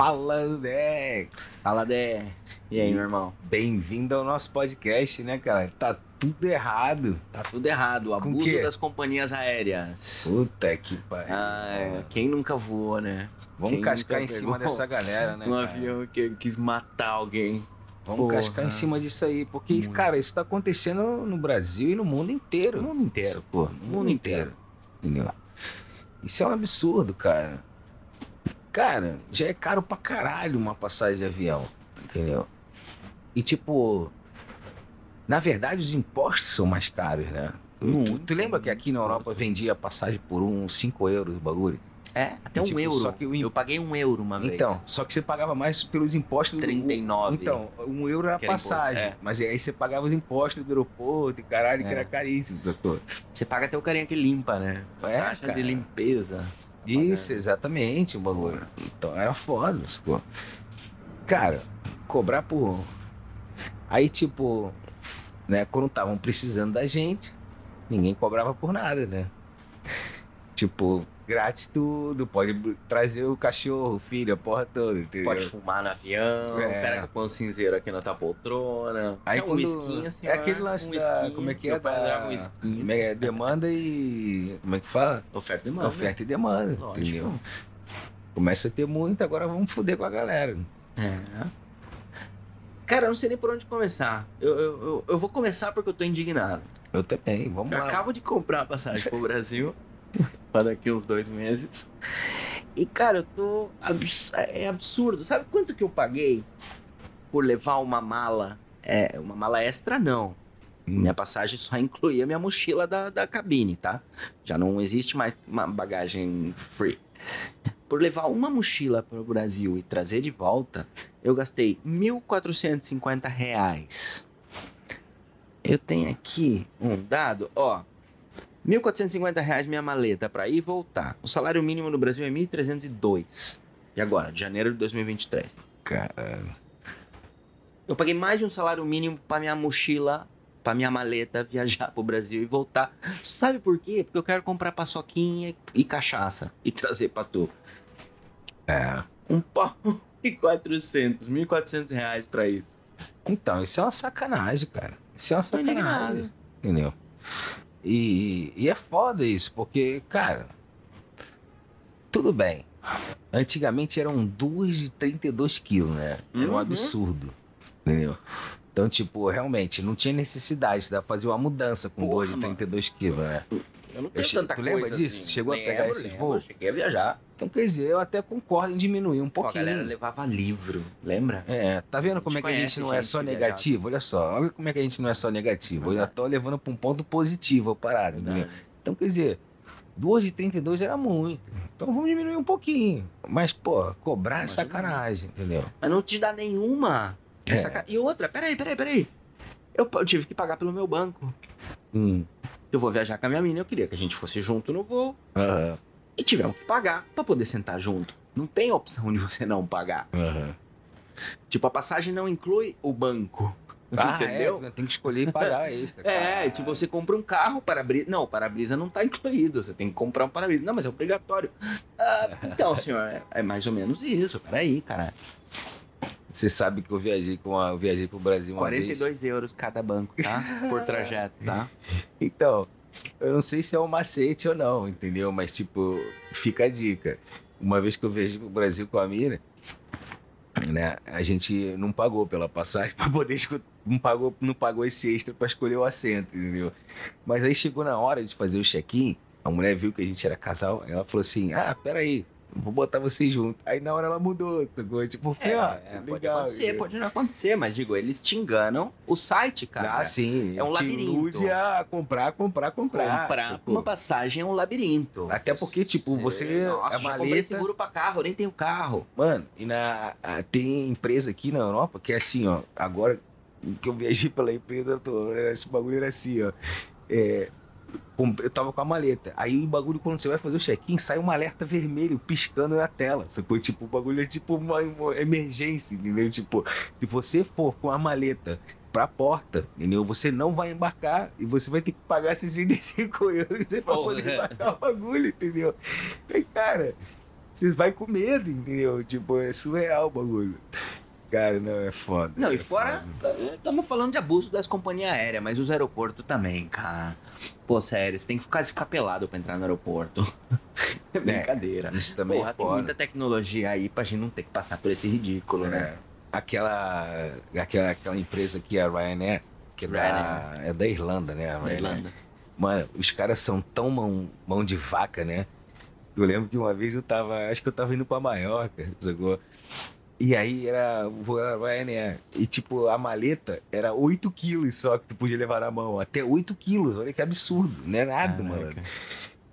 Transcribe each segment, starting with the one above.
Fala, Dex! Fala, Dé. E aí, meu irmão? Bem-vindo ao nosso podcast, né, cara? Tá tudo errado. Tá tudo errado. Abuso das companhias aéreas. Puta que pariu. Ah, quem nunca voou, né? Vamos quem cascar em cima dessa galera, né? Um cara? avião que quis matar alguém. Vamos Porra. cascar em cima disso aí, porque, Muito. cara, isso tá acontecendo no Brasil e no mundo inteiro. No mundo inteiro. Pô, no mundo inteiro. Entendeu? Isso é um absurdo, cara. Cara, já é caro pra caralho uma passagem de avião, entendeu? E tipo, na verdade os impostos são mais caros, né? Tu, tu, lembra que aqui na Europa vendia passagem por uns 5 euros o bagulho? É, até E, um tipo, euro. só que o im- Eu paguei um euro uma vez. Então, só que você pagava mais pelos impostos do 39. Então, um euro era Que era imposto, passagem. é. Mas aí você pagava os impostos do aeroporto e caralho, que É. era caríssimo, sacou? Você paga até o carinha que limpa, né? É, Taxa cara. de limpeza. Isso, exatamente, o bagulho. Então era foda, sacou? Cara, cobrar por. Aí, tipo, né, quando estavam precisando da gente, ninguém cobrava por nada, né? Tipo, grátis tudo, pode trazer o cachorro, o filho, a porra toda, entendeu? Pode fumar no avião. É. Eu ponho um cinzeiro aqui na tua poltrona. Aí Quer um whiskinho, assim, é aquele lance da. Como é que é? Da, Um é, demanda e. Como é que fala? Oferta e demanda. Oferta e demanda, Lógico. entendeu? Começa a ter muito, agora vamos foder com a galera. É. Cara, eu não sei nem por onde começar. Eu, eu, eu, eu vou começar porque eu tô indignado. Eu também, vamos Eu lá. acabo de comprar a passagem pro Brasil para daqui uns dois meses. E, cara, eu tô. abs- É absurdo. Sabe quanto que eu paguei por levar uma mala? É, uma mala extra, não. Hum. Minha passagem só incluía minha mochila da, da cabine, tá? Já não existe mais uma bagagem free. Por levar uma mochila para o Brasil e trazer de volta, eu gastei 1.450 reais. Eu tenho aqui um dado, ó. 1.450 reais minha maleta para ir e voltar. O salário mínimo no Brasil é 1.302. E agora, de janeiro de 2023. Cara, Eu paguei mais de um salário mínimo para minha mochila, para minha maleta viajar pro Brasil e voltar. Sabe por quê? Porque eu quero comprar paçoquinha e cachaça e trazer pra tu. é. Um pau e 400, 1.400 reais pra isso. Então, isso é uma sacanagem, cara. Isso é uma sacanagem. Entendeu? E, e é foda isso, porque, cara, tudo bem. Antigamente eram duas de 32 quilos, né? Era um Uhum. absurdo. Entendeu? Então, tipo, realmente, não tinha necessidade de fazer uma mudança com Porra, duas de mano. 32 quilos, né? Eu não tenho che- tanta tu coisa lembra disso? assim. Chegou a pegar esse voo? Cheguei a viajar. Então, quer dizer, eu até concordo em diminuir um Pô, a pouquinho. galera levava livro, lembra? É, tá vendo como é que a gente não é só negativo? Olha só, olha como é que a gente não é só negativo. Eu já tô levando pra um ponto positivo a parada, entendeu? Então, quer dizer, duas de 32 era muito. Então vamos diminuir um pouquinho. Mas, pô, cobrar é sacanagem, entendeu? Mas não te dá nenhuma. É. Essa ca- E outra, peraí, peraí, peraí. Eu, eu tive que pagar pelo meu banco. Hum. Eu vou viajar com a minha mina, eu queria que a gente fosse junto no voo. Aham. E tivemos que pagar pra poder sentar junto. Não tem opção de você não pagar. Aham. Tipo, a passagem não inclui o banco. Ah, entendeu? é, tem que escolher e pagar extra. É, tipo, você compra um carro, para-brisa. Não, o para-brisa não tá incluído. Você tem que comprar um para-brisa. Não, mas é obrigatório. Ah, então, senhor, é, é mais ou menos isso. Peraí, cara. Você sabe que eu viajei com a, eu viajei pro Brasil uma vez. 42 euros cada banco, tá? Por trajeto, tá? Então, eu não sei se é um macete ou não, entendeu? Mas, tipo, fica a dica. Uma vez que eu viajei pro Brasil com a Mira, né, a gente não pagou pela passagem pra poder escutar. Não pagou, não pagou esse extra pra escolher o assento, entendeu? Mas aí chegou na hora de fazer o check-in, a mulher viu que a gente era casal, ela falou assim: Ah, peraí, vou botar vocês juntos. Aí na hora ela mudou, sacou? Tipo, É, ah, é, pode legal, acontecer, entendeu? pode não acontecer, mas digo, eles te enganam o site, cara. Ah, sim. É um te labirinto. ilude a comprar, comprar, comprar. Comprar sacou? uma passagem é um labirinto. Até porque, tipo, você- Nossa, a já comprei maleta- seguro pra carro, eu nem tenho carro. Mano, e na, tem empresa aqui na Europa que é assim, ó. Agora que eu viajei pela empresa, eu tô, esse bagulho era assim, ó. É, eu tava com a maleta. Aí o bagulho, quando você vai fazer o check-in, sai um alerta vermelho piscando na tela. Sacou? Tipo, o bagulho é tipo uma, emergência, entendeu? Tipo, se você for com a maleta pra porta, entendeu? Você não vai embarcar e você vai ter que pagar 65 euros pra Porra. poder embarcar o bagulho, entendeu? Aí, cara, Você vai com medo, entendeu? Tipo, é surreal o bagulho. Cara, não, é foda. Não, é e fora, estamos falando de abuso das companhias aéreas, mas os aeroportos também, cara. Pô, sério, você tem que quase ficar pelado pra entrar no aeroporto. É brincadeira. Isso também Porra, é tem foda. muita tecnologia aí pra gente não ter que passar por esse ridículo, né? É. Aquela, aquela, aquela empresa aqui, a Ryanair, que é da, Ryanair. é da Irlanda, né? a Na Ryanair. Irlanda. Mano, os caras são tão mão, mão de vaca, né? Eu lembro que uma vez eu tava, acho que eu tava indo pra Maiorca, sacou? E aí era era Ryanair. E tipo, a maleta era 8 quilos só que tu podia levar na mão. Até 8 quilos, olha que absurdo, não é nada, Caraca. mano.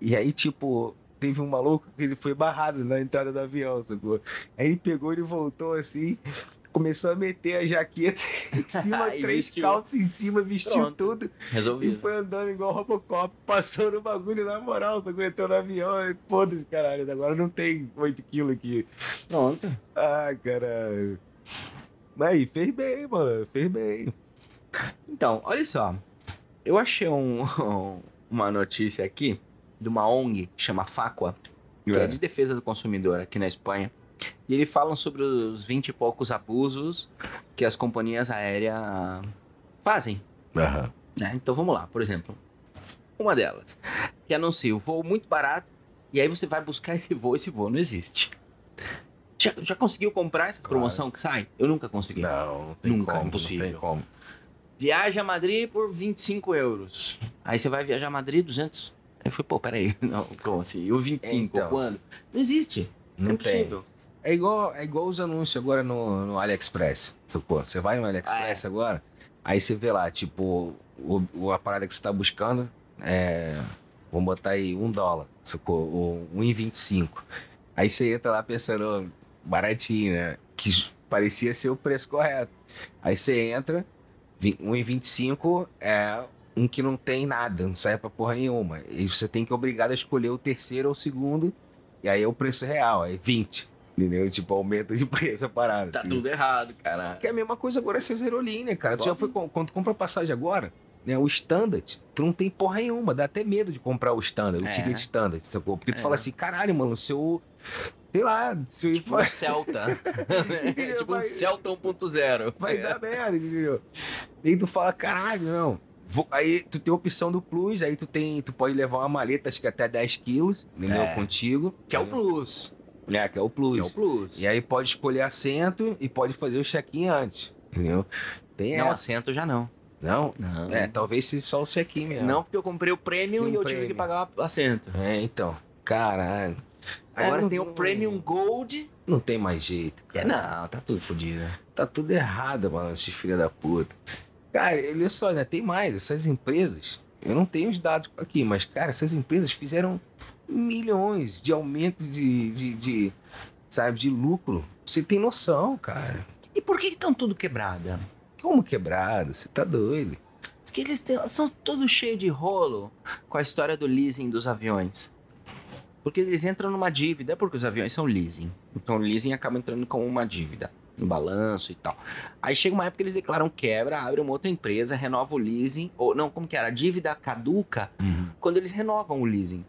E aí, tipo, teve um maluco que ele foi barrado na entrada do avião, sacou? Aí ele pegou, ele voltou assim, começou a meter a jaqueta em cima, E três calças em cima, vestiu Pronto. tudo. E Resolvido. foi andando igual Robocop, passou no bagulho na moral, só entrou no avião. e Foda-se, caralho, agora não tem 8 quilos aqui. Pronto. Ah, caralho. Mas aí, fez bem, mano, fez bem. Então, olha só. Eu achei um- uma notícia aqui de uma ONG que chama Facua, que é. de defesa do consumidor aqui na Espanha. E eles falam sobre os 20 e poucos abusos que as companhias aéreas fazem. Aham. né? Então vamos lá, por exemplo. Uma delas, que anuncia o voo muito barato, e aí você vai buscar esse voo, esse voo não existe. Já, já conseguiu comprar essa promoção que sai? Eu nunca consegui. Não, não tem Nunca, como, impossível. Não tem como. Viaja a Madrid por 25 euros. Aí você vai viajar a Madrid 200. Aí eu falei, pô, peraí, não, como assim? E o 25, Então. quando? Não existe. Não é tem. É igual, é igual os anúncios agora no, no AliExpress. Sacou? Você vai no AliExpress agora, aí você vê lá, tipo, o, o- a parada que você tá buscando é. Vamos botar aí um dólar, sacou? Ou 1,25. Aí você entra lá pensando, baratinho, né? Que parecia ser o preço correto. Aí você entra, vi- 1,25 é um que não tem nada, não serve pra porra nenhuma. E você tem que obrigado a escolher o terceiro ou o segundo, e aí é o preço real, é 20. Entendeu? Tipo, aumenta de preço a parada. Tá tudo errado, cara. Que é a mesma coisa agora ser aerolínea, cara. Tu já foi quando tu compra passagem agora, né? O standard, tu não tem porra nenhuma. Dá até medo de comprar o standard, o É. ticket standard, sacou? Porque tu É. fala assim, caralho, mano, o seu. Sei lá, se Tipo um Celta. Entendeu? tipo um Vai- Celta 1.0. vai dar merda, entendeu? E aí tu fala, caralho, não. Vou- aí tu tem a opção do Plus, aí tu tem, tu pode levar uma maleta, acho que até 10 quilos, entendeu? É. Contigo. Que é o Plus. É, que é o Plus. Que é o Plus. E aí pode escolher assento e pode fazer o check-in antes, entendeu? Tem Não, essa. assento já não. Não? Não. É, talvez se só o check-in mesmo. Não, porque eu comprei o Premium um e eu tive que pagar o assento. É, então. Caralho. Agora É, não- tem o Premium Gold. Não tem mais jeito, É, cara. não, tá tudo fodido. Tá tudo errado, mano, esses filha da puta. Cara, olha só, né? Tem mais. Essas empresas, eu não tenho os dados aqui, mas, cara, essas empresas fizeram milhões de aumentos de, de, de, sabe, de lucro. Você tem noção, cara. E por que estão tudo quebrada? Como quebrado? Você tá doido. Diz que eles têm- são todos cheios de rolo com a história do leasing dos aviões. Porque eles entram numa dívida, porque os aviões são leasing. Então o leasing acaba entrando como uma dívida no balanço e tal. Aí chega uma época que eles declaram quebra, abrem uma outra empresa, renova o leasing, ou não, como que era? A dívida caduca quando eles renovam o leasing.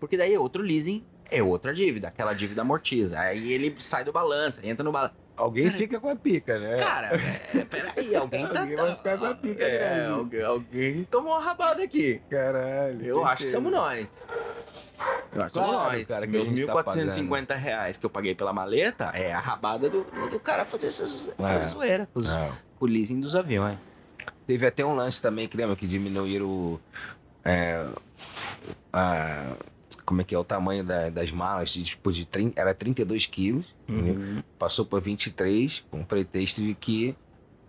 Porque daí é outro leasing, é outra dívida, aquela dívida amortiza. Aí ele sai do balanço, entra no balanço. Alguém fica com a pica, né? Cara, é, peraí, alguém tá. Alguém vai ficar com a pica é, grande. alguém, alguém tomou uma rabada aqui. Caralho. Eu acho que somos nós. Eu acho que Claro, somos nós. cara, Meus a gente tá 1.450 reais que eu paguei pela maleta é a rabada do, do cara fazer essas, essas É. zoeiras com, os- Não. com o leasing dos aviões. Teve até um lance também que lembra que diminuíram o. é, a- como é que é o tamanho da- das malas? de, Tipo, de 30, era 32 quilos, entendeu? passou para 23, com o pretexto de que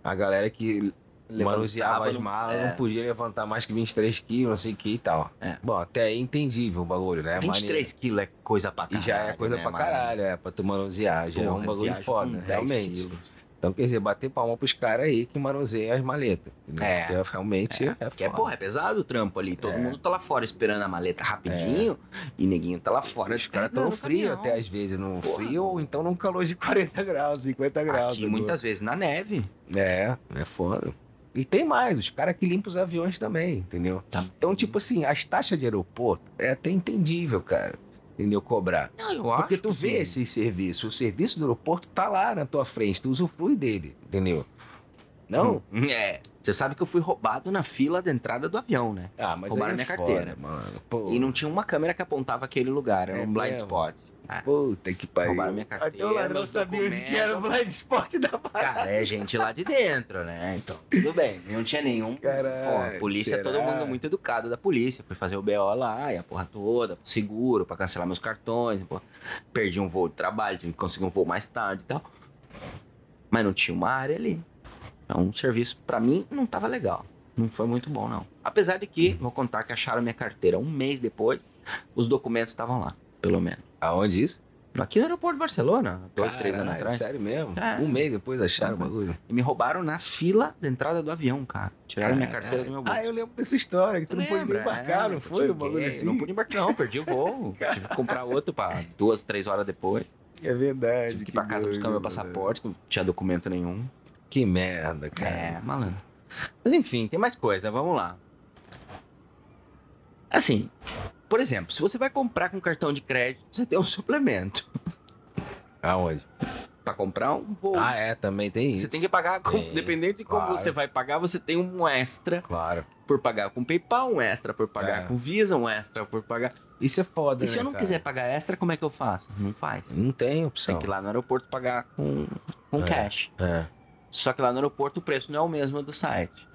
a galera que manuseava as malas é, não podia levantar mais que 23 quilos, não sei o que e tal. É. Bom, até aí é entendível o bagulho, né? 23 quilos é coisa pra E caralho. já é coisa né, pra caralho, é, pra tu manusear, já é um Porra, bagulho foda, com 10 realmente. quilos. Então, quer dizer, bater palma pros caras aí que manuseiam as maletas. entendeu? É. Porque realmente é, Porque, foda. porra, é pesado o trampo ali. Todo É. mundo tá lá fora esperando a maleta rapidinho e neguinho tá lá fora. Os caras tão frio até às vezes, no Porra. frio ou então num calor de 40 graus, 50 graus. Aqui, sacou? muitas vezes na neve. É, é foda. E tem mais, os caras que limpam os aviões também, entendeu? Tá. Então, tipo assim, as taxas de aeroporto é até entendível, cara. Entendeu? Cobrar. Não, eu Porque acho tu vê sim. esse serviço. O serviço do aeroporto tá lá na tua frente, tu usufrui dele, entendeu? Não? Hum, É. Você sabe que eu fui roubado na fila da entrada do avião, né? Ah, mas Roubaram é minha foda, carteira. mano. E não tinha uma câmera que apontava aquele lugar, era É um blind mesmo? spot. É. Puta que pariu. Roubaram minha carteira, Até o ladrão sabia onde que era o blind spot da parada. Cara, é gente lá de dentro, né? Então, tudo bem. Não tinha nenhum. Caralho, Pô, polícia, será? todo mundo muito educado da polícia. Fui fazer o BO lá, e a porra toda, seguro, pra cancelar meus cartões. Pô. Perdi um voo de trabalho, tive que conseguir um voo mais tarde e tal. Mas não tinha uma área ali. Então, o serviço, pra mim, não tava legal. Não foi muito bom, não. Apesar de que, vou contar que acharam minha carteira um mês depois, os documentos estavam lá, pelo menos. Aonde isso? Aqui no aeroporto de Barcelona, dois, três anos atrás. Sério mesmo? É. Um mês depois acharam o bagulho. E me roubaram na fila da entrada do avião, cara. Tiraram minha carteira do meu bolso. Ah, eu lembro dessa história, que tu não pôde Lembra? embarcar, É, não foi? O bagulho assim? Não pude embarcar, não, perdi o voo. Tive que comprar outro pra duas, três horas depois. É verdade. Tive que ir pra casa buscar meu passaporte, que não tinha documento nenhum. Que merda, cara. É, malandro. Mas enfim, tem mais coisa, vamos lá. Assim, por exemplo, se você vai comprar com cartão de crédito, você tem um suplemento. Aonde? Pra comprar um voo. Ah, é, também tem isso. Você tem que pagar, com, Tem, dependente de como claro. você vai pagar, você tem um extra Claro. por pagar com PayPal, um extra por pagar É. com Visa, um extra por pagar. Isso é foda, E se né, eu não cara? quiser pagar extra, como é que eu faço? Não faz. Não tem Tem opção. que ir lá no aeroporto pagar com, com É. cash. É. Só que lá no aeroporto o preço não é o mesmo do site.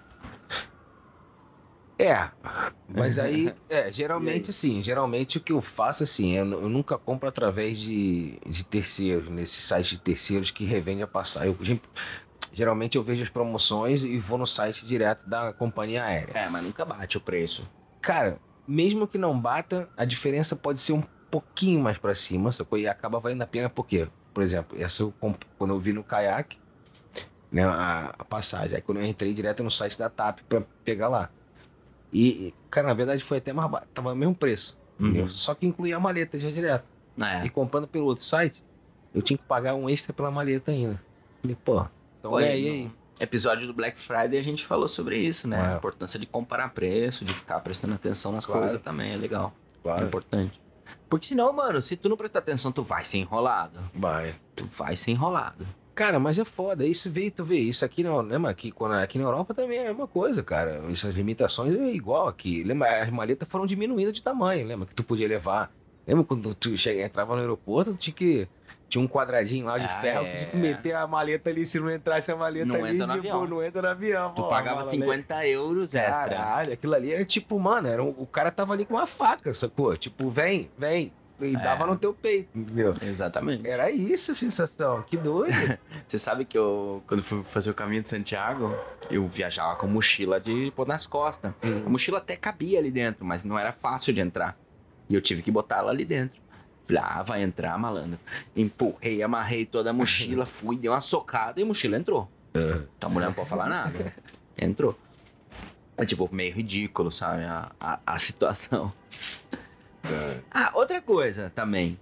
É, mas aí, é, geralmente E assim, geralmente o que eu faço assim, eu, eu nunca compro através de, de terceiros, nesses sites de terceiros que revende a passagem. Eu, geralmente eu vejo as promoções e vou no site direto da companhia aérea. É, mas nunca bate o preço. Cara, mesmo que não bata, a diferença pode ser um pouquinho mais pra cima, sacou? E acaba valendo a pena porque, por exemplo, essa eu comp- quando eu vi no caiaque, né, a, a passagem, aí quando eu entrei direto no site da TAP pra pegar lá. E, cara, na verdade foi até mais barato, tava o mesmo preço? Uhum. Só que incluía a maleta já direto. É. E comprando pelo outro site, eu tinha que pagar um extra pela maleta ainda. Falei, pô, então ganhei e aí. no episódio do Black Friday a gente falou sobre isso, né? É. A importância de comparar preço, de ficar prestando atenção nas Claro. coisas também, é legal. É Claro, importante. Porque senão, mano, se tu não prestar atenção, tu vai ser enrolado. vai. Tu vai ser enrolado. Cara, mas é foda. Isso veio, tu vê, isso aqui não, lembra aqui, quando, aqui na Europa também é a mesma coisa, cara. Essas limitações é igual aqui. Lembra, as maletas foram diminuindo de tamanho, lembra que tu podia levar. Lembra quando tu chega, entrava no aeroporto, tu tinha que. Tinha um quadradinho lá de Ah, ferro, é. tu tinha que meter a maleta ali. Se não entrasse a maleta Não ali, entra tipo, não entra no avião. Tu pô, pagava mala, 50 euros extra. Caralho, aquilo ali era tipo, mano, era um- o cara tava ali com uma faca, sacou? Tipo, vem, vem. E É. dava no teu peito, entendeu? Exatamente. Era isso a sensação, que doido. Você sabe que eu, quando fui fazer o caminho de Santiago, eu viajava com mochila de pôr nas costas. A mochila até cabia ali dentro, mas não era fácil de entrar. E eu tive que botar ela ali dentro. Falei, ah, vai entrar, malandro. Empurrei, amarrei toda a mochila, fui, dei uma socada e a mochila entrou. Então a mulher não pode falar nada. Entrou. É tipo, meio ridículo, sabe? A, a, a situação. Ah, outra coisa também.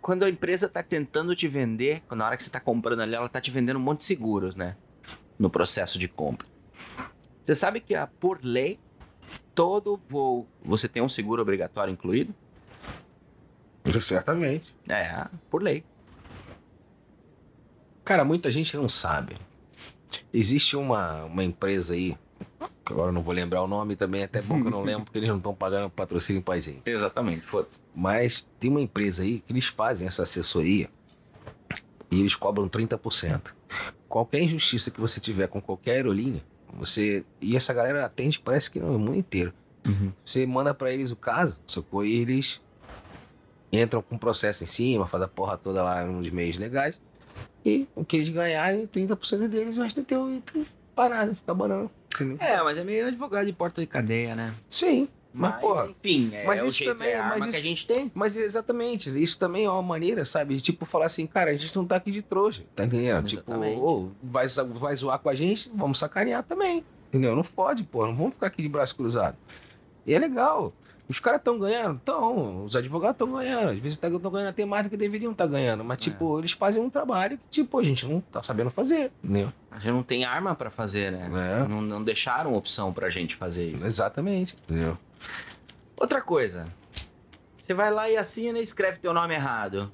Quando a empresa tá tentando te vender, na hora que você tá comprando ali, ela tá te vendendo um monte de seguros, né? No processo de compra. Você sabe que a, por lei, todo voo você tem um seguro obrigatório incluído? Certamente. É, por lei. Cara, muita gente não sabe. Existe uma, uma empresa aí, agora eu não vou lembrar o nome também, é até bom que eu não lembro, porque eles não estão pagando patrocínio pra gente. Exatamente, foda-se. Mas tem uma empresa aí que eles fazem essa assessoria e eles cobram 30%. Qualquer injustiça que você tiver com qualquer aerolínea, você. E essa galera atende, parece que no mundo inteiro. Você manda pra eles o caso, sacou? E eles entram com um processo em cima, faz a porra toda lá nos meios legais. E o que eles ganharem, 30% deles vai ter teu item parado, ficar banando. Entendeu? É, mas é meio advogado de porta de cadeia, né? Sim, mas, Mas, porra. enfim, é mas o isso jeito, também- é a mas isso- que a gente tem. Mas exatamente, isso também é uma maneira, sabe? de, Tipo, falar assim, cara, a gente não tá aqui de trouxa, tá entendendo? Tipo, vai, vai zoar com a gente, vamos sacanear também. Entendeu? Não fode, pô, não vamos ficar aqui de braço cruzado. E é legal. Os caras estão ganhando? Estão. Os advogados estão ganhando. Às vezes estão ganhando até mais do que deveriam estar ganhando. Mas, tipo, eles fazem um trabalho que, tipo, a gente não tá sabendo fazer. Entendeu? A gente não tem arma pra fazer, né? É. Não, não deixaram opção pra gente fazer isso. Exatamente. Entendeu? Outra coisa. Você vai lá e assina e escreve teu nome errado.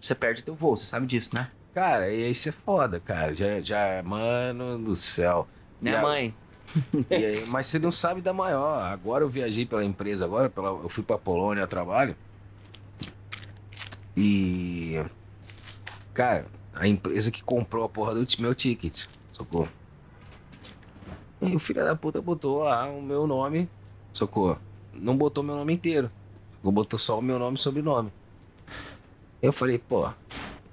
Você perde teu voo, você sabe disso, né? Cara, e isso é foda, cara. Já, já mano do céu. Né, E mãe? Aí, mas você não sabe da maior. Agora eu viajei pela empresa, agora pela, eu fui pra Polônia a trabalho. E. Cara, a empresa que comprou a porra do meu ticket. Socorro. E o filho da puta botou lá o meu nome. Socorro. Não botou meu nome inteiro. Botou só o meu nome e sobrenome. Eu falei, pô.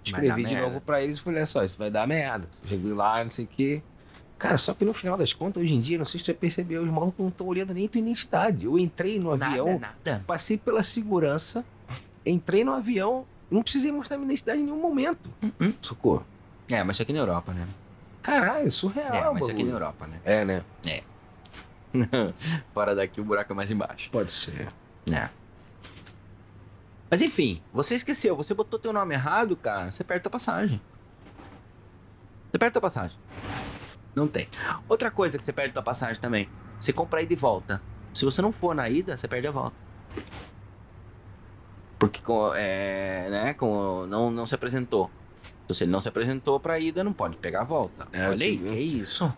Escrevi de merda. novo pra eles e falei, olha só, isso vai dar merda. Cheguei lá, não sei o quê. Cara, só que no final das contas, hoje em dia, não sei se você percebeu, os malucos não estão olhando nem tua identidade. Eu entrei no avião, Nada, nada. passei pela segurança, entrei no avião, não precisei mostrar minha identidade em nenhum momento. Hum, Socorro. É, mas isso aqui na Europa, né? Caralho, surreal, é, mas isso aqui na bagulho. Europa, né? É, né? Fora daqui o buraco é mais embaixo. Pode ser. É. Mas enfim, você esqueceu, você botou teu nome errado, cara, você perde tua passagem. Você perde tua passagem. Não tem. Outra coisa que você perde tua passagem também, você compra a ida e volta. Se você não for na ida, você perde a volta. Porque com, é, né, com, não, não se apresentou. Então, se ele não se apresentou pra ida, não pode pegar a volta. É, Olha aí, que isso?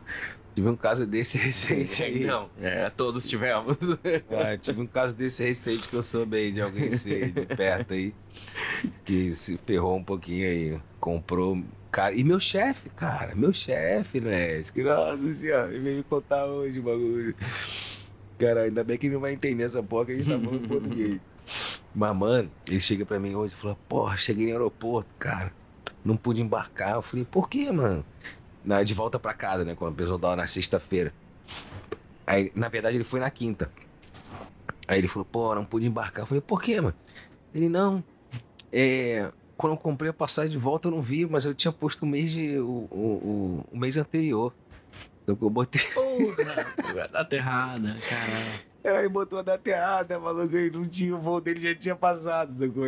Tive um caso desse recente aí. Então, é, todos tivemos. Ah, tive um caso desse recente que eu soube aí de alguém de perto aí, que se ferrou um pouquinho aí. Comprou. Cara, e meu chefe, cara, meu chefe, né? Que nossa senhora, ele veio me contar hoje o bagulho. Cara, ainda bem que ele não vai entender essa porra que a gente tá falando em português. Mas, mano, ele chega pra mim hoje e falou: Porra, cheguei no aeroporto, cara. Não pude embarcar. Eu falei: Por quê, mano? Na, de volta pra casa, né? Quando o pessoal tava na sexta-feira. Aí, na verdade, ele foi na quinta. Aí ele falou, pô, não pude embarcar. Eu falei, por quê, mano? Ele, não. É. Quando eu comprei a passagem de volta, eu não vi, mas eu tinha posto o mês de. o, o, o, mês anterior. Então eu botei. Porra, data errada, caralho. Aí ele botou a data errada, maluco, aí não tinha, o voo dele já tinha passado, sacou?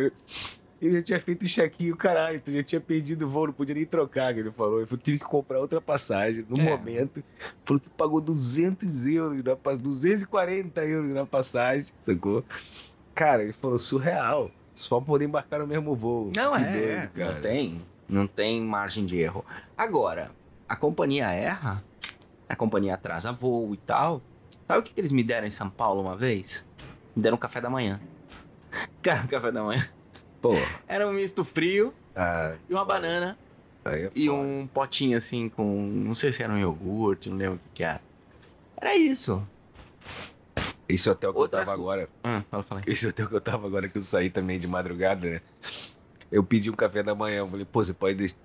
Ele já tinha feito o check-in, o caralho, tu já tinha perdido o voo, não podia nem trocar, que ele falou. Ele falou, tive que comprar outra passagem no É. momento. Falou que pagou 200 euros, na, pa- 240 euros na passagem, sacou? Cara, ele falou, surreal. Só poder embarcar no mesmo voo. Não Que é, doido, cara. não tem, não tem margem de erro. Agora, a companhia erra, a companhia atrasa voo e tal. Sabe o que, que eles me deram em São Paulo uma vez? Me deram um café da manhã. Cara, um café da manhã. Pô, Era um misto frio ah, e uma banana é e um potinho assim com, não sei se era um iogurte, não lembro o que que era. Era isso. Esse hotel que Outra eu tava agora, Ah, fala, fala. Esse hotel que eu tava agora, que eu saí também de madrugada, né? Eu pedi um café da manhã. Eu falei, pô, você pode. des-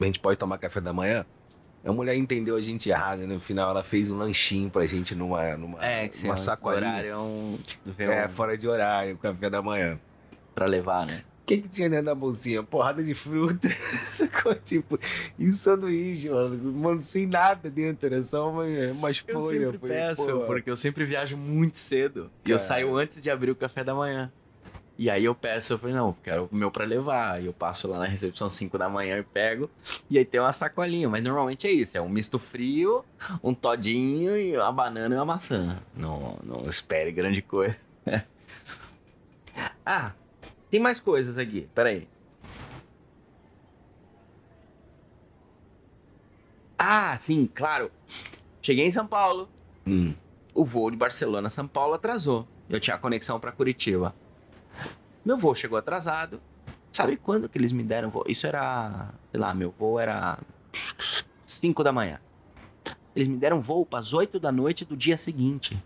A gente pode tomar café da manhã? A mulher entendeu a gente errado, né? No final, ela fez um lanchinho pra gente numa, numa, É, que você sacolinha. horário é um, É, fora de horário, café da manhã. pra levar, né? O que, que tinha dentro da bolsinha? Porrada de fruta. Sacou? Tipo, e um sanduíche, mano. Mano, sem nada dentro, era só uma, umas Eu folhas. sempre falei, peço, pô, porque eu sempre viajo muito cedo. E eu saio antes de abrir o café da manhã. E aí eu peço, eu falei, não, quero o meu pra levar. Aí eu passo lá na recepção 5 da manhã e pego. E aí tem uma sacolinha, mas normalmente é isso. É um misto frio, um todinho e uma banana e uma maçã. Não, não espere grande coisa. ah, tem mais coisas aqui. Peraí. Ah, sim, claro. Cheguei em São Paulo. Hum, O voo de Barcelona a São Paulo atrasou. Eu tinha conexão pra Curitiba. Meu voo chegou atrasado. Sabe quando que eles me deram voo? Isso era, sei lá, meu voo era 5 da manhã. Eles me deram voo para as 8 da noite do dia seguinte.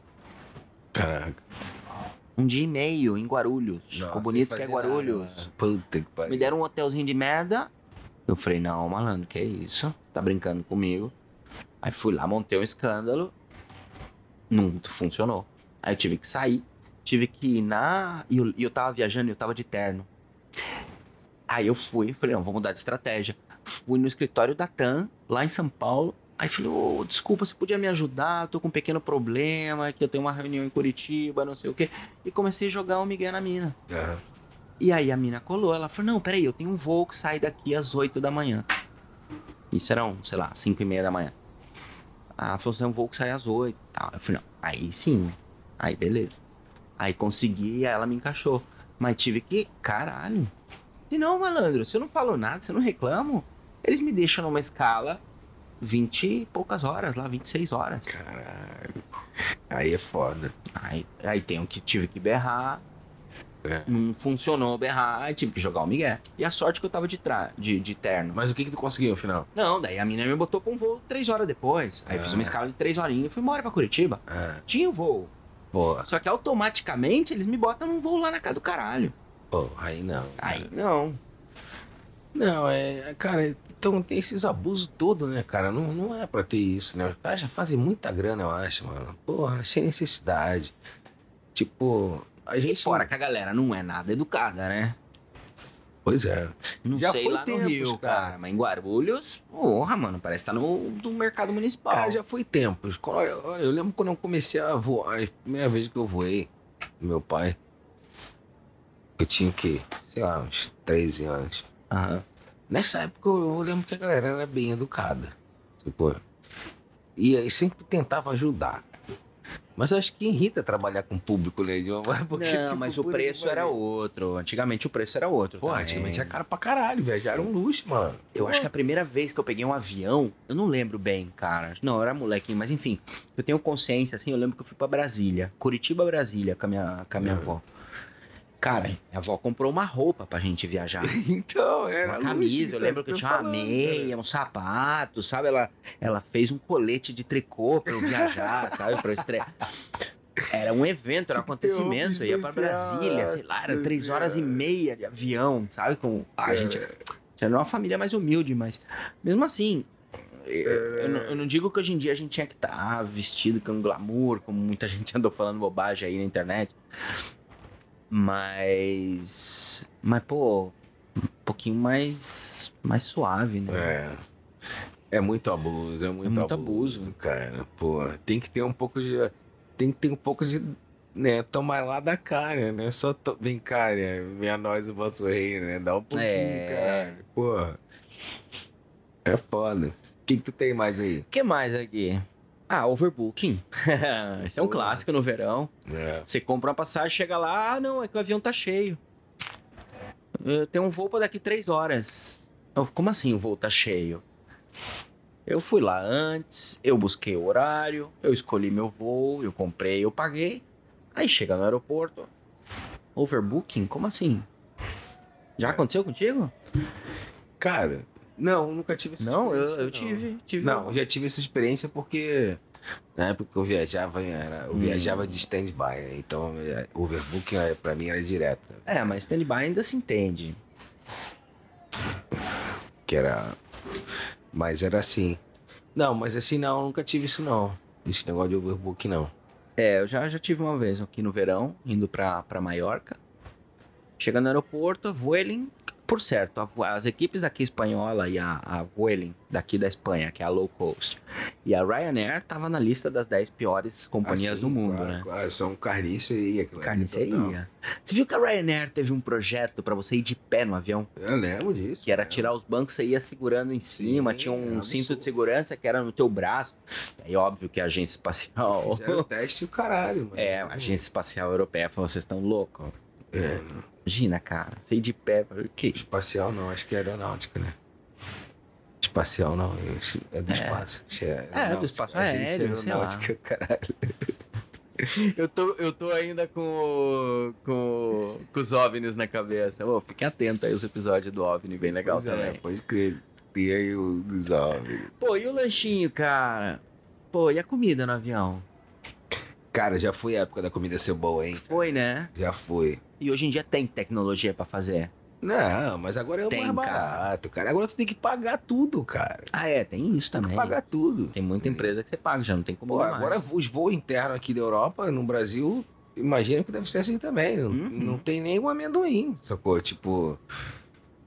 caraca. Um dia e meio em Guarulhos. Nossa, Ficou bonito que é fazer nada, Guarulhos. mano. Puta que pariu. Me deram um hotelzinho de merda. Eu falei, não, malandro, que isso? Tá brincando comigo? Aí fui lá, montei um escândalo. Não funcionou. Aí eu tive que sair. Tive que ir na. E eu, eu tava viajando e eu tava de terno. Aí eu fui, falei, não, vou mudar de estratégia. Fui no escritório da TAM, lá em São Paulo. Aí falei, ô, desculpa, você podia me ajudar? Eu tô com um pequeno problema, que eu tenho uma reunião em Curitiba, não sei o quê. E comecei a jogar o Miguel na mina. Aham. E aí a mina colou, ela falou, não, peraí, eu tenho um voo que sai daqui às 8 da manhã. Isso eram, sei lá, 5 e meia da manhã. Ela falou, você tem um voo que sai às 8 e tal. Eu falei, não, aí sim, aí beleza. Aí consegui e ela me encaixou. Mas tive que. Caralho. Se não, malandro, se eu não falo nada, se eu não reclamo, eles me deixam numa escala 20 e poucas horas lá, 26 horas. Caralho. Aí é foda. Aí, aí tenho que, tive que berrar. É. Não funcionou berrar, aí tive que jogar o Miguel. E a sorte que eu tava de, tra de, de terno. Mas o que que tu conseguiu no final? Não, daí a mina me botou pra um voo três horas depois. Aí eu fiz uma Ah. escala de três horinhas e fui embora pra Curitiba. Ah, Tinha o voo. pô, Só que automaticamente eles me botam num voo lá na casa do caralho. pô, aí não. Aí não. Não, é. Cara, então tem esses abusos todos, né, cara? Não, não é pra ter isso, né? Os caras já fazem muita grana, eu acho, mano. Porra, sem necessidade. Tipo, a E gente. fora que a galera não é nada educada, né? Pois é. Não Já sei foi lá tempos, no Rio, cara. cara. Mas em Guarulhos, porra, mano, parece que tá no do mercado municipal. Cara, já foi tempos. Olha, olha, eu lembro quando eu comecei a voar, a primeira vez que eu voei, meu pai. Eu tinha que, sei lá, uns 13 anos. Aham. Nessa época eu, lembro que a galera era bem educada. Tipo, e aí sempre tentava ajudar. Mas eu acho que irrita trabalhar com público, né? De uma porque, não, tipo, mas o preço era outro. Antigamente o preço era outro. Pô, também. antigamente era caro pra caralho, viajar era um luxo, mano. Eu acho que a primeira vez que eu peguei um avião, eu não lembro bem, cara. Não, eu era molequinho, mas enfim. Eu tenho consciência, assim, eu lembro que eu fui pra Brasília. Curitiba, Brasília, com a minha, com a minha É. avó. Cara, minha avó comprou uma roupa pra gente viajar. Então, era uma camisa, eu então, lembro é que eu tinha uma meia, um sapato, sabe? Ela, ela fez um colete de tricô pra eu viajar, sabe? Pra eu estrear. Era um evento, era um acontecimento. Eu ia pra Brasília, sei lá, era nossa três horas e Senhora. meia de avião, sabe? Com, ah, a cara. gente era uma família mais humilde, mas mesmo assim, eu, eu não, eu não digo que hoje em dia a gente tinha que estar vestido com glamour, como muita gente andou falando bobagem aí na internet. Mas. Mas, pô, um pouquinho mais. mais suave, né? É. É muito abuso, é muito, muito abuso, abuso. cara. Pô, tem que ter um pouco de. Tem que ter um pouco de. Né, tomar lá da cara, né? Só to... vem cá, né? Venha a nós o vosso reino, né? Dá um pouquinho, É. caralho. Porra. É foda. O que, que tu tem mais aí? O que mais aqui? Ah, overbooking. Esse é um clássico no verão. É. Você compra uma passagem, chega lá, ah, não, é que o avião tá cheio. Eu tenho um voo pra daqui três horas. Eu, Como assim o voo tá cheio? Eu fui lá antes, eu busquei o horário, eu escolhi meu voo, eu comprei, eu paguei. Aí chega no aeroporto. Overbooking? Como assim? Já aconteceu contigo? Cara, não, nunca tive essa Não, eu, experiência, eu tive, tive. Não, eu já tive essa experiência porque na época que eu viajava, era, eu Hum. viajava de stand-by, né? Então, é, overbooking é, pra mim era direto. né? É, mas stand-by ainda se entende. Que era. Mas era assim. Não, mas assim não, eu nunca tive isso não. Esse negócio de overbook não. É, eu já, já tive uma vez aqui no verão, indo pra, pra Maiorca. Chegando no aeroporto, Vueling, por certo, as equipes daqui espanhola e a, a Vueling, daqui da Espanha, que é a low cost, e a Ryanair tava na lista das 10 piores companhias Assim, do mundo, claro, né? claro, são carniceria. Carniceria. Você viu que a Ryanair teve um projeto pra você ir de pé no avião? Eu lembro disso. Que era tirar os bancos, você ia segurando em cima, Sim, tinha um cinto de segurança que era no teu braço. Aí, óbvio que a agência espacial. Fizeram o teste e o caralho, mano. É, a agência espacial europeia falou: vocês estão loucos? É, Imagina, cara, sei de pé. Que isso? espacial não, acho que é aeronáutica, né? Espacial não, é do É. espaço. que É, do espaço aéreo, sei lá. aeronáutica, caralho. Eu tô, eu tô ainda com, o- com, com os OVNIs na cabeça. Ô, fiquem atentos aí os episódios do OVNI, bem legal Pois é, também. pode crer. E aí o dos ovos. Pô, e o lanchinho, cara? Pô, e a comida no avião? Cara, já foi a época da comida ser boa, hein? Foi, né? Já foi. E hoje em dia tem tecnologia pra fazer. Não, mas agora é Tem, mais cara. barato, cara. Agora tu tem que pagar tudo, cara. Ah, é, tem isso Tem que também. pagar tudo. Tem muita empresa que você paga, já não tem como Pô, agora os voos internos aqui da Europa, no Brasil, imagino que deve ser assim também. Não, Uhum. não tem nenhum amendoim, sacou? Tipo.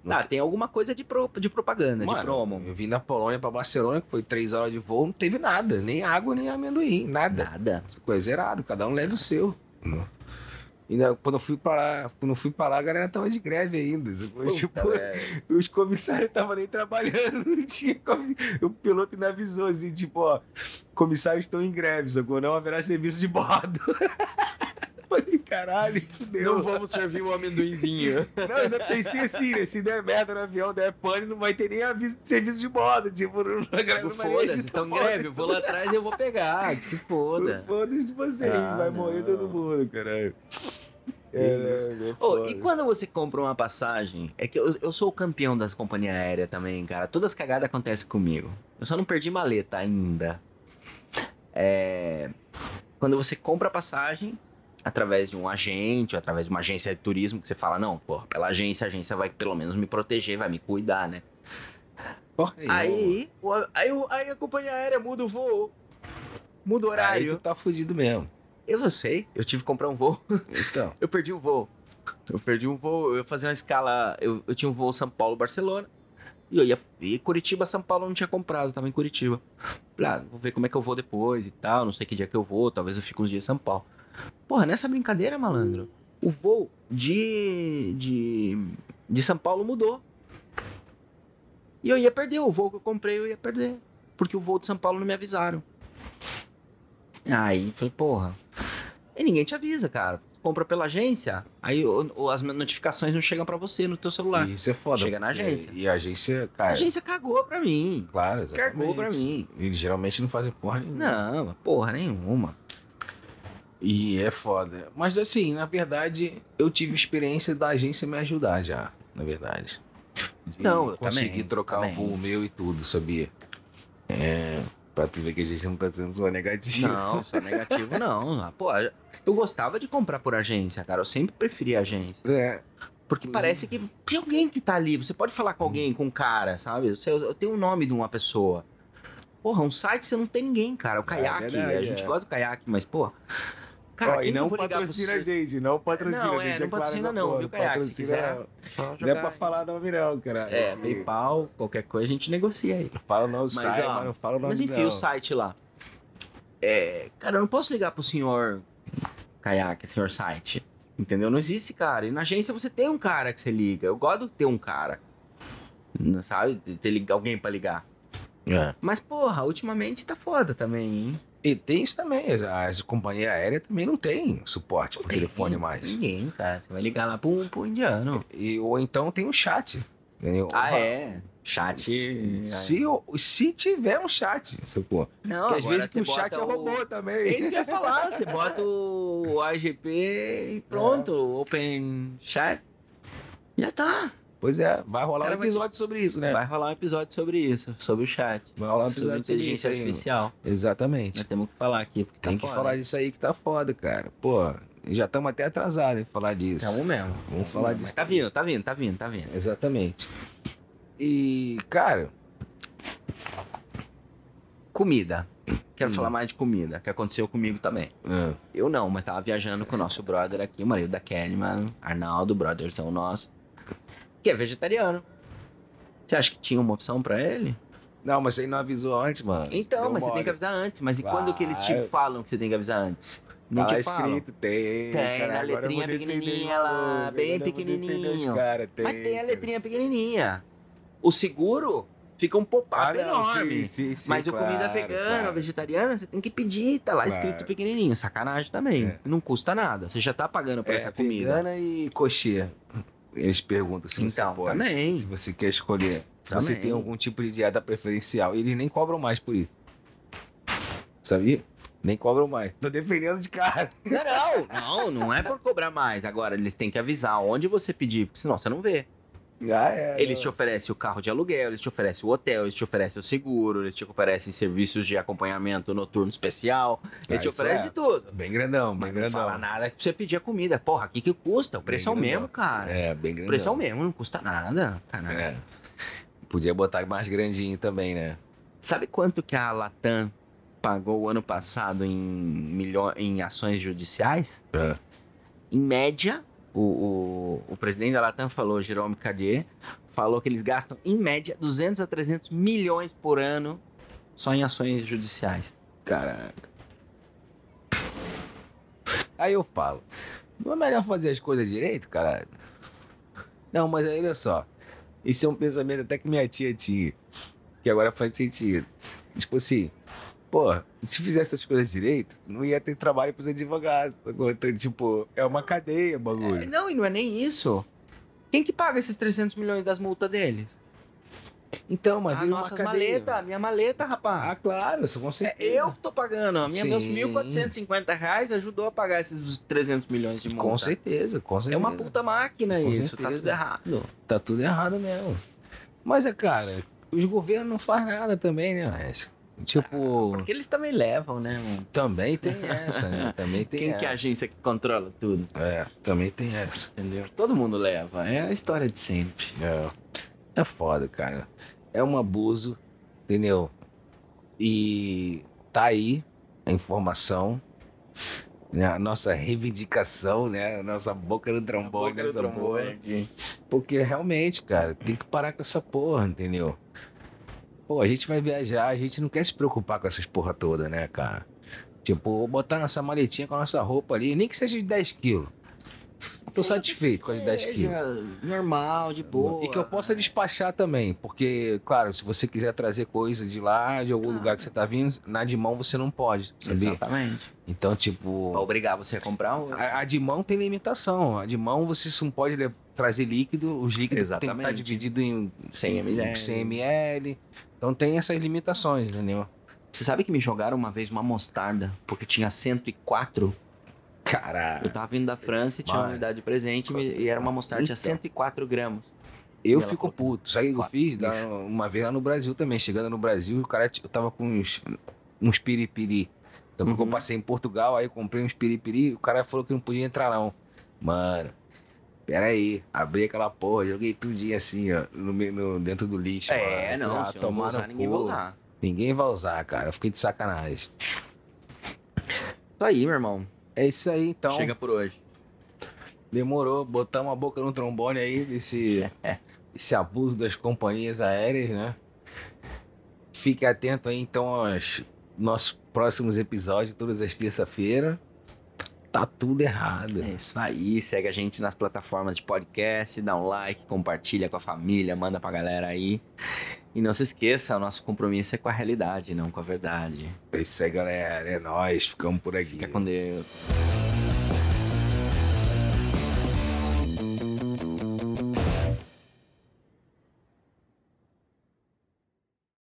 não Ah, tem alguma coisa de, pro, de propaganda, de Mano, promo. Eu vim da Polônia pra Barcelona, que foi três horas de voo, não teve nada. Nem água, nem amendoim, nada. Nada. Essa coisa zerado, cada um leva o seu. Ainda, quando eu fui lá, quando eu fui lá, a galera tava de greve ainda. Puta, tipo, velho. os comissários estavam nem trabalhando, não tinha. O piloto ainda avisou assim, tipo, ó, comissários estão em greve, sacou? Não haverá serviço de bordo. Falei, caralho, fudeu. Não vamos servir o amendoinzinho. Não, ainda pensei assim, né? Se der merda no avião, der pane, não vai ter nem aviso de serviço de moda. Tipo, não, Tipo, vai nem foda-se, estão foda-se. greve, eu vou lá atrás e eu vou pegar, que se foda. Foda-se vocês, Ah, vai morrer não. todo mundo, caralho. Que Caralho, é foda. e quando você compra uma passagem, é que eu, eu sou o campeão das companhias aéreas também, cara. Todas as cagadas acontecem comigo. Eu só não perdi maleta ainda. É. Quando você compra a passagem, através de um agente, ou através de uma agência de turismo, que você fala, não, porra, pela agência, a agência vai pelo menos me proteger, vai me cuidar, né? Porra. Aí, o- aí, o- aí a companhia aérea muda o voo. Muda o Aí horário. tu tá fudido mesmo. Eu não sei, eu tive que comprar um voo. Então. Eu perdi o voo. Eu perdi um voo, eu ia fazer uma escala. Eu, eu tinha um voo São Paulo-Barcelona. E eu ia. E Curitiba, São Paulo eu não tinha comprado, eu tava em Curitiba. Falei, ah, vou ver como é que eu vou depois e tal. Não sei que dia que eu vou, talvez eu fique uns dias em São Paulo. Porra, nessa brincadeira, malandro, o voo de. de. de São Paulo mudou. E eu ia perder, o voo que eu comprei eu ia perder. Porque o voo de São Paulo não me avisaram. Aí, falei, porra. E ninguém te avisa, cara. Compra pela agência, aí o- o- as notificações não chegam pra você no teu celular. Isso é foda. Chega na agência. E a agência, A cara. agência cagou pra mim. Claro, exatamente. Cagou pra mim. Eles geralmente não fazem porra nenhuma. Não, porra nenhuma. E é foda. Mas assim, na verdade, eu tive experiência da agência me ajudar já, na verdade. De Não, eu consegui também, trocar também. o voo meu e tudo, sabia? É. Pra tu ver que a gente não tá sendo só negativo. Não, só negativo não. Ah, Pô, eu gostava de comprar por agência, cara. Eu sempre preferi agência. É. Porque parece que tem alguém que tá ali. Você pode falar com alguém, com um cara, sabe? Eu tenho o nome de uma pessoa. Porra, um site você não tem ninguém, cara. O caiaque, verdade, a gente é. gosta do caiaque, mas, pô. Cara, Ó, e não patrocina a gente, não patrocina Não, a é, gente. não claro patrocina não, porra, viu, Caiaque? Se patrocina quiser, não. Não é pra falar nome não, cara. É, PayPal, qualquer coisa a gente negocia aí. Fala o nome, sai, mas não fala o nome Mas enfim, não. o site lá. É, cara, eu não posso ligar pro senhor caiaque, senhor site. Entendeu? Não existe cara. E na agência você tem um cara que você liga. Eu gosto de ter um cara. Não Sabe? De ter alguém pra ligar. É. Mas, porra, ultimamente tá foda também, hein? E tem isso também. As, as companhias aéreas também não tem suporte por Tem telefone mais. Ninguém, cara. Você vai ligar lá pro, pro indiano. E, ou então tem um chat. entendeu? Ah, Uma- é. Chat. Se, se tiver um chat, sacou? Não, Porque às vezes que você o chat é o- robô também. É isso que eu ia falar. Você bota o AGP e pronto. o Open Chat. Já tá. Pois é, vai rolar Cara, um episódio sobre isso, né? Vai rolar um episódio sobre isso, sobre o chat. Vai rolar um Sobre episódio sobre inteligência aí, artificial. Exatamente. Nós temos que falar aqui, porque tá Tem que foda, falar disso aí que tá foda, cara. Pô, já estamos até atrasados em falar disso. Tamo mesmo. Vamos falar Mas disso. Tá vindo, tá vindo, tá vindo, tá vindo. Exatamente. E, cara, Comida. Quero Hum. falar mais de comida, que aconteceu comigo também. ah, Eu não, mas tava viajando com o nosso brother aqui, o marido da Kelly, mano. Arnaldo, brotherzão nosso. Que é vegetariano. Você acha que tinha uma opção pra ele? não, mas você não avisou antes, mano. Então, Deu mas você tem que avisar antes. Mas e Vai. quando que eles te falam que você tem que avisar antes? Não Tá te falam. escrito, tem. Tem, cara, vou letrinha pequenininha lá, bem pequenininho. cara, tem, Mas tem a letrinha pequenininha. O seguro fica um pop-up Ah, enorme. sim, sim, sim, Mas o claro, comida vegana, claro. vegetariana, você tem que pedir, tá lá Claro. escrito pequenininho. Sacanagem também. É. Não custa nada. Você já tá pagando por É, essa comida. vegana e coxinha. Eles perguntam se Então, você pode. também. Se você quer escolher. Se você Também. tem algum tipo de dieta preferencial. E eles nem cobram mais por isso. Sabia? Nem cobram mais. Tô defendendo de cara. Não, não, não, não é por cobrar mais. Agora, eles têm que avisar onde você pedir, porque senão você não vê. Ah, é. Eles te oferecem o carro de aluguel, eles te oferecem o hotel, eles te oferecem o seguro, eles te oferecem serviços de acompanhamento noturno especial, eles Ah, te oferecem é. de tudo. Bem grandão, bem Mas não grandão. fala nada que você pedir a comida. Porra, o que que custa? O preço é o mesmo, cara. É, bem O grandão. preço é o mesmo, não custa nada. Caralho. É. Podia botar mais grandinho também, né? Sabe quanto que a Latam pagou o ano passado em, milho... em ações judiciais? É. Em média, o, o, o presidente da Latam falou, Jerome Cardier, falou que eles gastam, em média, 200 a 300 milhões por ano só em ações judiciais. Caraca. Aí eu falo, não é melhor fazer as coisas direito, caralho? Não, mas olha só. Esse é um pensamento até que minha tia tinha. Que agora faz sentido. Tipo assim, Pô, se fizesse essas coisas direito, não ia ter trabalho pros advogados. Então, tipo, é uma cadeia o bagulho. É, não, e não é nem isso. Quem que paga esses 300 milhões das multas deles? Então, mas A uma nossa cadeia. maleta, minha maleta, rapaz. Ah, claro, isso com É certeza. eu que tô pagando. A minha, meus Sim. 1.450 reais ajudou a pagar esses 300 milhões de multa. Com certeza, com certeza. É uma puta máquina Com isso, tá certeza. tudo errado. Tá tudo errado mesmo. Mas é, cara, os governos não fazem nada também, né, Lécio? Tipo, Porque eles também levam, né, mano? também tem essa, né? Também tem Quem essa. que é a agência que controla tudo? É, também tem essa. Entendeu? Todo mundo leva. É a história de sempre. É. É foda, cara. É um abuso, entendeu? E tá aí a informação, né? a nossa reivindicação, né? A nossa boca no trombone Boca do nessa trombone porra. Porque realmente, cara, tem que parar com essa porra, entendeu? Pô, a gente vai viajar, a gente não quer se preocupar com essas porra toda, né, cara? Tipo, botar nossa maletinha com a nossa roupa ali, nem que seja de 10 quilos. Tô Sim, satisfeito com as 10 seja quilos. Normal, de boa. E que eu possa despachar também, porque, claro, se você quiser trazer coisa de lá, de algum Ah. lugar que você tá vindo, na de mão você não pode, sabia? Exatamente. Então, Pra tipo, obrigar você a comprar o... a, a de mão tem limitação. A de mão você não pode lev- trazer líquido, os líquidos tem que estar Exatamente. dividido em 100 ml. 100 ml. Então tem essas limitações, entendeu? Você sabe que me jogaram uma vez uma mostarda, porque tinha 104? Eu Caralho. tava vindo da França e tinha uma Mano. unidade de presente e me- e era uma mostarda, tinha Então. 104 gramas. Eu fico puto. Sabe o que eu "Quatro, fiz? Da- bicho." uma vez lá no Brasil também. Chegando no Brasil, o cara, eu tava com uns, uns piripiri. Então, Uhum. eu passei em Portugal, aí eu comprei uns piripiri, o cara falou que não podia entrar, não. Mano, pera aí. Abri aquela porra, joguei tudinho assim, ó, no, no- dentro do lixo. É, mano. não, Ah, se eu não usar, ninguém cu. vai usar. Ninguém vai usar, cara. Eu fiquei de sacanagem. Isso aí, meu irmão. É isso aí, então. Chega por hoje. Demorou, botamos a boca no trombone aí desse esse abuso das companhias aéreas, né? Fique atento aí então aos nossos próximos episódios, todas as terça-feira. Tá tudo errado. É isso aí. Segue a gente nas plataformas de podcast, dá um like, compartilha com a família, manda pra galera aí. E não se esqueça, o nosso compromisso é com a realidade, não com a verdade. É isso aí, galera. É nóis. Ficamos por aqui. Fica com Deus.